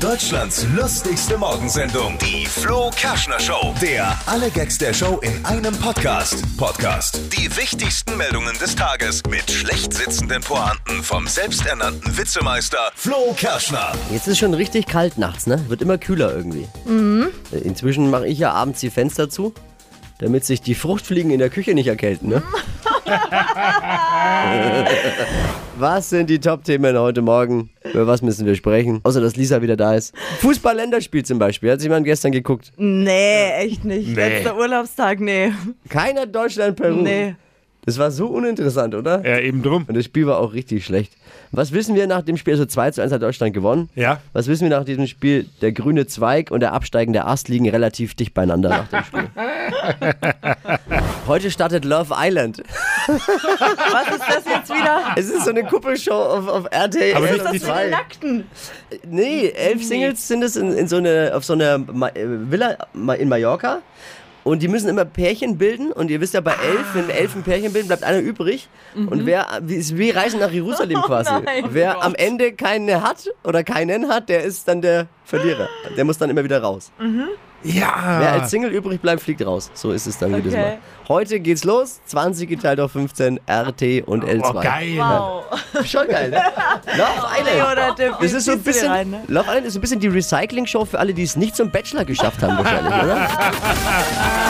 Deutschlands lustigste Morgensendung, die Flo Kerschner Show. Der alle Gags der Show in einem Podcast. Podcast. Die wichtigsten Meldungen des Tages mit schlecht sitzenden Pointen vom selbsternannten Witzemeister Flo Kerschner. Jetzt ist schon richtig kalt nachts, ne? Wird immer kühler irgendwie. Äh, Inzwischen mache ich ja abends die Fenster zu, damit sich die Fruchtfliegen in der Küche nicht erkälten, ne? Was sind die Top-Themen heute Morgen? Über was müssen wir sprechen? Außer, dass Lisa wieder da ist. Fußball-Länderspiel zum Beispiel. Hat sich jemand gestern geguckt? Nee, echt nicht. Letzter Urlaubstag, nee. Keiner Deutschland-Peru. Nee. Das war so uninteressant, oder? Ja, eben drum. Und das Spiel war auch richtig schlecht. Was wissen wir nach dem Spiel? Also 2 zu 1 hat Deutschland gewonnen. Ja. Was wissen wir nach diesem Spiel? Der grüne Zweig und der absteigende Ast liegen relativ dicht beieinander nach dem Spiel. Heute startet Love Island. Was ist das jetzt wieder? Es ist so eine Kuppelshow auf, auf RTL Aber nicht Was die ist das für die Nackten? Nee, elf Singles sind es in, in so eine, auf so einer Ma äh, Villa in Mallorca. Und die müssen immer Pärchen bilden. Und ihr wisst ja, bei elf, wenn elf ein Pärchen bilden, bleibt einer übrig. Und wer, wie, Reisen nach Jerusalem quasi. nein. wer am Ende keine hat oder keinen hat, der ist dann der Verlierer. Der muss dann immer wieder raus. Ja. Wer als Single übrig bleibt, fliegt raus. So ist es dann jedes Okay. Mal. Heute geht's los. 20 geteilt auf 15, RT und L2. Oh, geil. Wow. Schon geil, ne? Love Island. Oder der Das ist so ein bisschen, rein, ne? Love Island ist so ein bisschen die Recycling-Show für alle, die es nicht zum Bachelor geschafft haben, wahrscheinlich, oder?